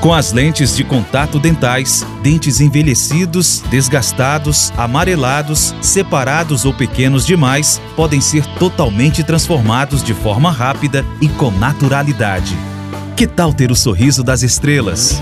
Com as lentes de contato dentais, dentes envelhecidos, desgastados, amarelados, separados ou pequenos demais podem ser totalmente transformados de forma rápida e com naturalidade. Que tal ter o sorriso das estrelas?